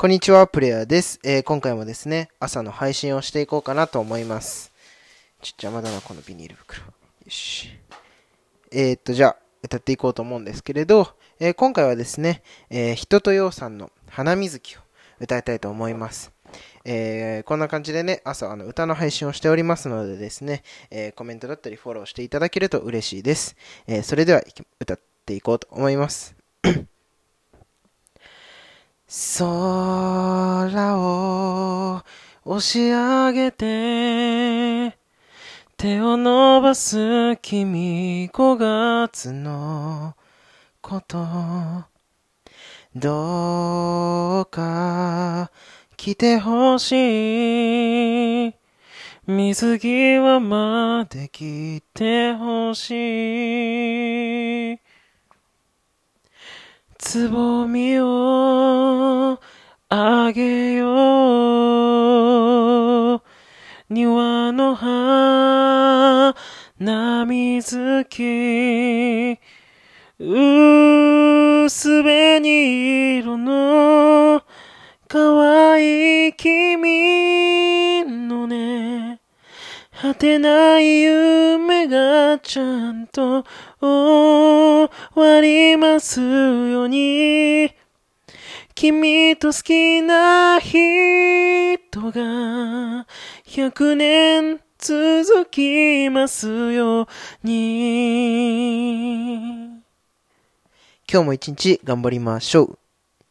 こんにちは、プレイヤーです、えー今回もですね、朝の配信をしていこうかなと思います。ちっと邪魔だな、このビニール袋。よし。えー、っと、じゃあ、歌っていこうと思うんですけれど、えー今回はですね、えー人とようさんの花水木を歌いたいと思います。えーこんな感じでね、朝あの歌の配信をしておりますのでですね、えコメントだったりフォローしていただけると嬉しいです。えそれでは歌っていこうと思います。空を押し上げて手を伸ばす君5月のこと。どうか来てほしい。水際まで来てほしい。つぼみをあげよう。庭の花水木薄紅色の可愛い君。果てない夢がちゃんと終わりますように。君と好きな人が100年続きますように。今日も一日頑張りましょう。